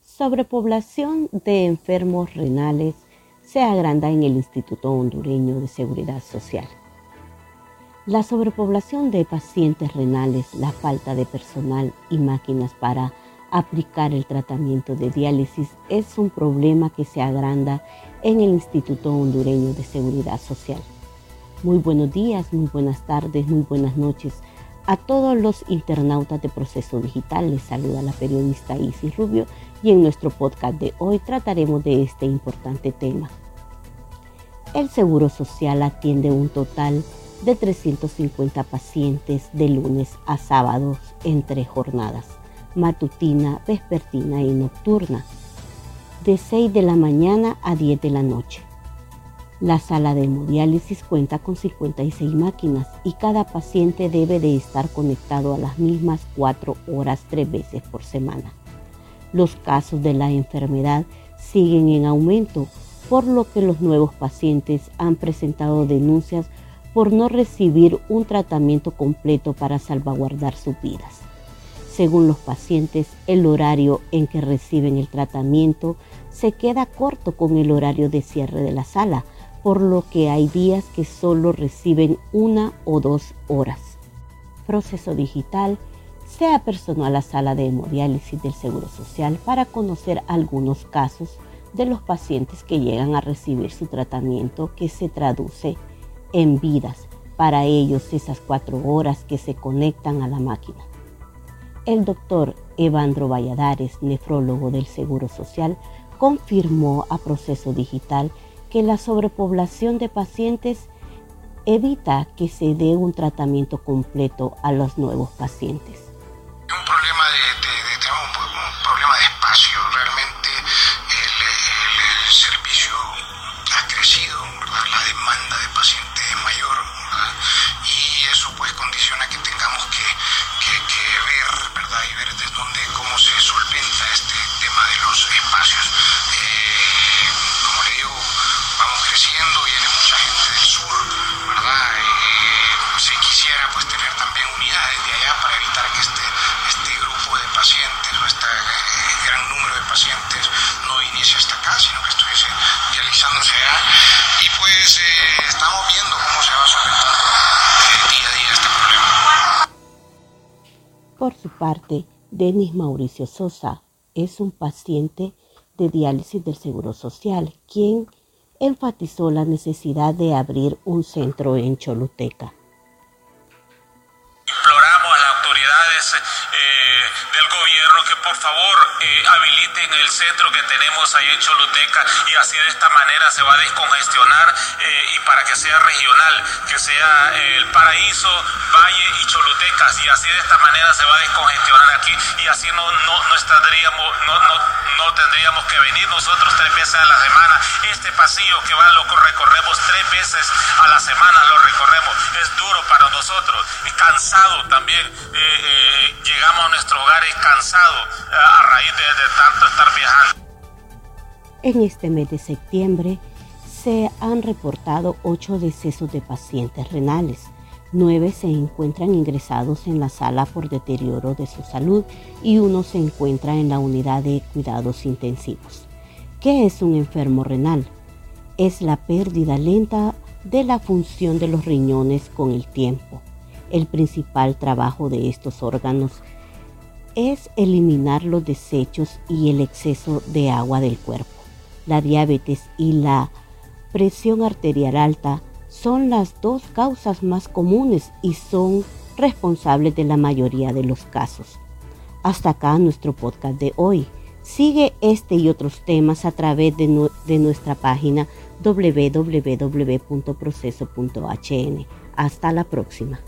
Sobrepoblación de enfermos renales se agranda en el Instituto Hondureño de Seguridad Social. La sobrepoblación de pacientes renales, la falta de personal y máquinas para aplicar el tratamiento de diálisis es un problema que se agranda en el Instituto Hondureño de Seguridad Social. Muy buenos días, muy buenas tardes, muy buenas noches. A todos los internautas de Proceso Digital les saluda la periodista Isis Rubio y en nuestro podcast de hoy trataremos de este importante tema. El Seguro Social atiende un total de 350 pacientes de lunes a sábados en tres jornadas, matutina, vespertina y nocturna, de 6 de la mañana a 10 de la noche. La sala de hemodiálisis cuenta con 56 máquinas y cada paciente debe de estar conectado a las mismas cuatro horas tres veces por semana. Los casos de la enfermedad siguen en aumento, por lo que los nuevos pacientes han presentado denuncias por no recibir un tratamiento completo para salvaguardar sus vidas. Según los pacientes, el horario en que reciben el tratamiento se queda corto con el horario de cierre de la sala, por lo que hay días que solo reciben una o dos horas. Proceso Digital se apersonó a la sala de hemodiálisis del Seguro Social para conocer algunos casos de los pacientes que llegan a recibir su tratamiento que se traduce en vidas para ellos esas cuatro horas que se conectan a la máquina. El doctor Evandro Valladares, nefrólogo del Seguro Social, confirmó a Proceso Digital que la sobrepoblación de pacientes evita que se dé un tratamiento completo a los nuevos pacientes. Por su parte, Denis Mauricio Sosa es un paciente de diálisis del Seguro Social, quien enfatizó la necesidad de abrir un centro en Choluteca. Eh, del gobierno que por favor eh, habiliten el centro que tenemos ahí en Choluteca y así de esta manera se va a descongestionar eh, y para que sea regional, que sea el paraíso, Valle y Cholutecas y así de esta manera se va a descongestionar aquí y así no, no, no, estaríamos, no, no, no tendríamos que venir nosotros tres veces a la semana. Este pasillo que va lo recorremos tres veces a la semana, lo recorremos. Es duro para nosotros y cansado también. Llegamos a nuestros hogares cansados eh, a raíz de, de tanto estar viajando. En este mes de septiembre se han reportado ocho decesos de pacientes renales. Nueve se encuentran ingresados en la sala por deterioro de su salud y uno se encuentra en la unidad de cuidados intensivos. ¿Qué es un enfermo renal? Es la pérdida lenta de la función de los riñones con el tiempo. El principal trabajo de estos órganos es eliminar los desechos y el exceso de agua del cuerpo. La diabetes y la presión arterial alta son las dos causas más comunes y son responsables de la mayoría de los casos. Hasta acá nuestro podcast de hoy. Sigue este y otros temas a través de, de nuestra página www.proceso.hn. Hasta la próxima.